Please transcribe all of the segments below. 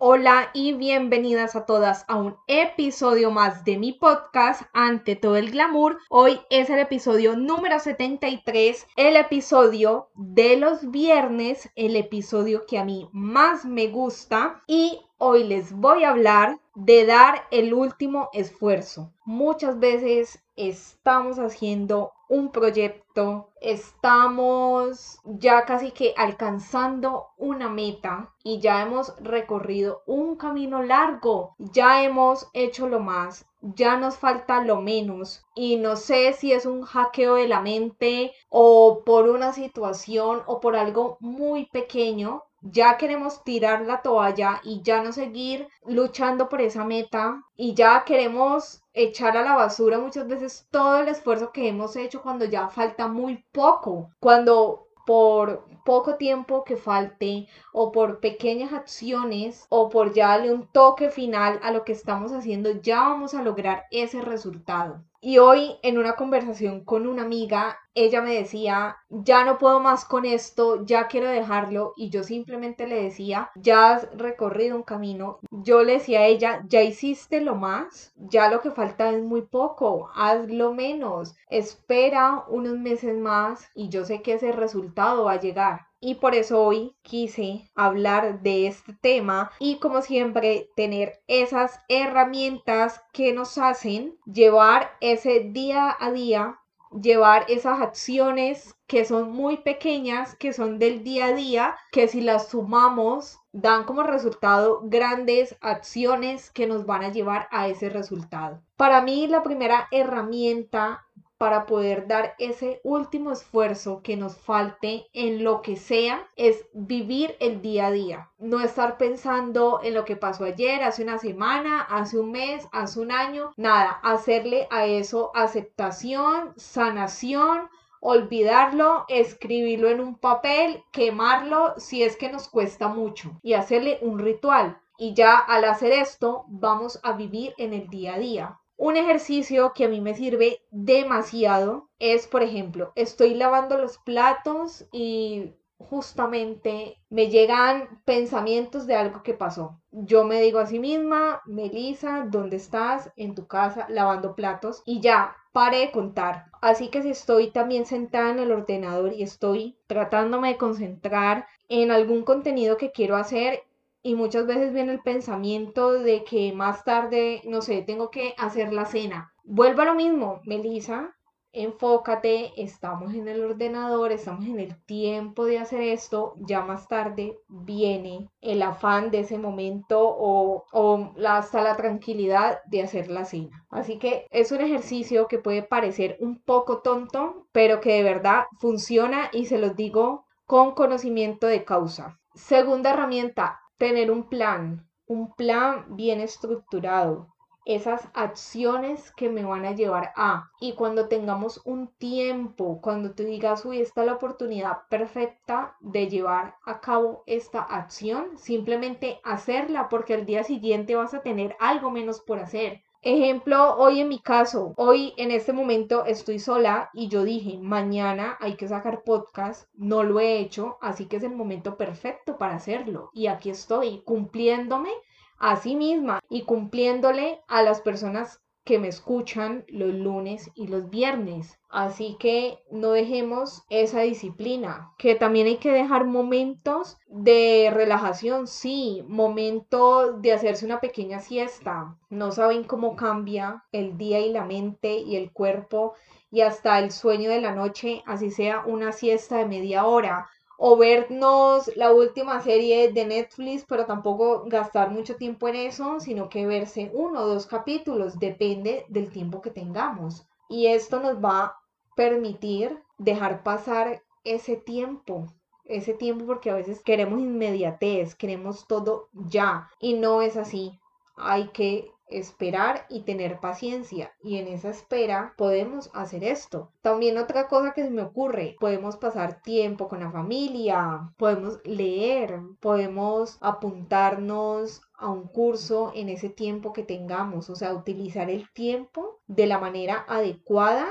Hola y bienvenidas a todas a un episodio más de mi podcast Ante todo el glamour. Hoy es el episodio número 73, el episodio de los viernes, el episodio que a mí más me gusta y hoy les voy a hablar de dar el último esfuerzo. Muchas veces estamos haciendo un proyecto, estamos ya casi que alcanzando una meta y ya hemos recorrido un camino largo, ya hemos hecho lo más, ya nos falta lo menos. Y no sé si es un hackeo de la mente o por una situación o por algo muy pequeño ya queremos tirar la toalla y ya no seguir luchando por esa meta y ya queremos echar a la basura muchas veces todo el esfuerzo que hemos hecho cuando ya falta muy poco, cuando por poco tiempo que falte o por pequeñas acciones o por ya darle un toque final a lo que estamos haciendo, ya vamos a lograr ese resultado. Y hoy en una conversación con una amiga, ella me decía, ya no puedo más con esto, ya quiero dejarlo. Y yo simplemente le decía, ya has recorrido un camino. Yo le decía a ella, ya hiciste lo más, ya lo que falta es muy poco, haz lo menos, espera unos meses más y yo sé que ese resultado va a llegar y por eso hoy quise hablar de este tema y como siempre tener esas herramientas que nos hacen llevar ese día a día, llevar esas acciones que son muy pequeñas, que son del día a día, que si las sumamos dan como resultado grandes acciones que nos van a llevar a ese resultado. Para mí la primera herramienta para poder dar ese último esfuerzo que nos falte en lo que sea es vivir el día a día. No estar pensando en lo que pasó ayer, hace una semana, hace un mes, hace un año. Nada, hacerle a eso aceptación, sanación, olvidarlo, escribirlo en un papel, quemarlo si es que nos cuesta mucho y hacerle un ritual. Y ya al hacer esto vamos a vivir en el día a día. Un ejercicio que a mí me sirve demasiado es, por ejemplo, estoy lavando los platos y justamente me llegan pensamientos de algo que pasó. Yo me digo a sí misma, Melissa, ¿dónde estás? En tu casa lavando platos y ya pare de contar. Así que si estoy también sentada en el ordenador y estoy tratándome de concentrar en algún contenido que quiero hacer y muchas veces viene el pensamiento de que más tarde, no sé, tengo que hacer la cena. Vuelvo a lo mismo, Melissa, enfócate, estamos en el ordenador, estamos en el tiempo de hacer esto, ya más tarde viene el afán de ese momento o, o hasta la tranquilidad de hacer la cena. Así que es un ejercicio que puede parecer un poco tonto, pero que de verdad funciona y se los digo con conocimiento de causa. Segunda herramienta, tener un plan, un plan bien estructurado, esas acciones que me van a llevar a. Y cuando tengamos un tiempo, cuando te digas, uy, esta es la oportunidad perfecta de llevar a cabo esta acción, simplemente hacerla porque al día siguiente vas a tener algo menos por hacer. Ejemplo, hoy en mi caso, hoy en este momento estoy sola y yo dije, mañana hay que sacar podcast, no lo he hecho, así que es el momento perfecto para hacerlo. Y aquí estoy cumpliéndome a sí misma y cumpliéndole a las personas que me escuchan los lunes y los viernes. Así que no dejemos esa disciplina, que también hay que dejar momentos de relajación, sí, momentos de hacerse una pequeña siesta. No saben cómo cambia el día y la mente y el cuerpo y hasta el sueño de la noche, así sea una siesta de media hora o vernos la última serie de Netflix, pero tampoco gastar mucho tiempo en eso, sino que verse uno o dos capítulos, depende del tiempo que tengamos. Y esto nos va a permitir dejar pasar ese tiempo, ese tiempo porque a veces queremos inmediatez, queremos todo ya y no es así. Hay que esperar y tener paciencia. Y en esa espera podemos hacer esto. También otra cosa que se me ocurre, podemos pasar tiempo con la familia, podemos leer, podemos apuntarnos a un curso en ese tiempo que tengamos, o sea, utilizar el tiempo de la manera adecuada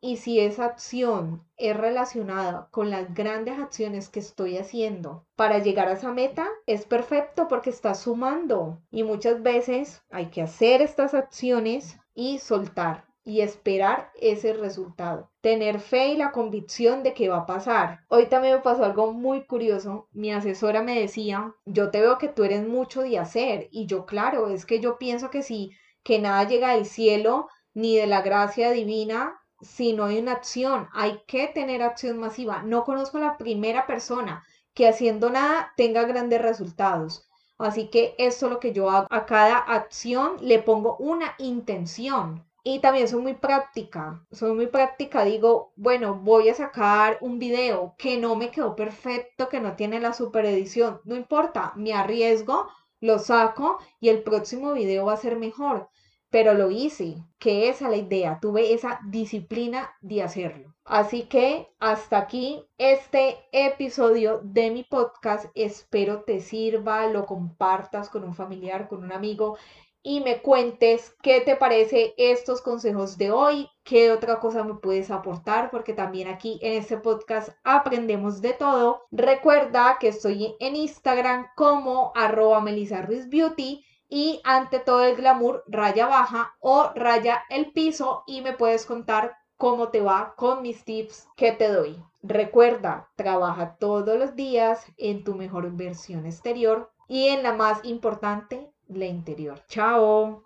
y si esa acción es relacionada con las grandes acciones que estoy haciendo para llegar a esa meta, es perfecto porque está sumando. Y muchas veces hay que hacer estas acciones y soltar y esperar ese resultado. Tener fe y la convicción de que va a pasar. Hoy también me pasó algo muy curioso. Mi asesora me decía, yo te veo que tú eres mucho de hacer. Y yo, claro, es que yo pienso que si que nada llega del cielo ni de la gracia divina si no hay una acción, hay que tener acción masiva. No conozco a la primera persona que haciendo nada tenga grandes resultados. Así que esto es lo que yo hago. A cada acción le pongo una intención. Y también soy muy práctica. Soy muy práctica. Digo, bueno, voy a sacar un video que no me quedó perfecto, que no tiene la super edición. No importa, me arriesgo, lo saco y el próximo video va a ser mejor pero lo hice, que esa es la idea, tuve esa disciplina de hacerlo. Así que hasta aquí este episodio de mi podcast, espero te sirva, lo compartas con un familiar, con un amigo y me cuentes qué te parece estos consejos de hoy, qué otra cosa me puedes aportar, porque también aquí en este podcast aprendemos de todo. Recuerda que estoy en Instagram como arroba Melissa Ruiz Beauty y ante todo el glamour raya baja o raya el piso y me puedes contar cómo te va con mis tips que te doy. Recuerda, trabaja todos los días en tu mejor versión exterior y en la más importante, la interior. Chao.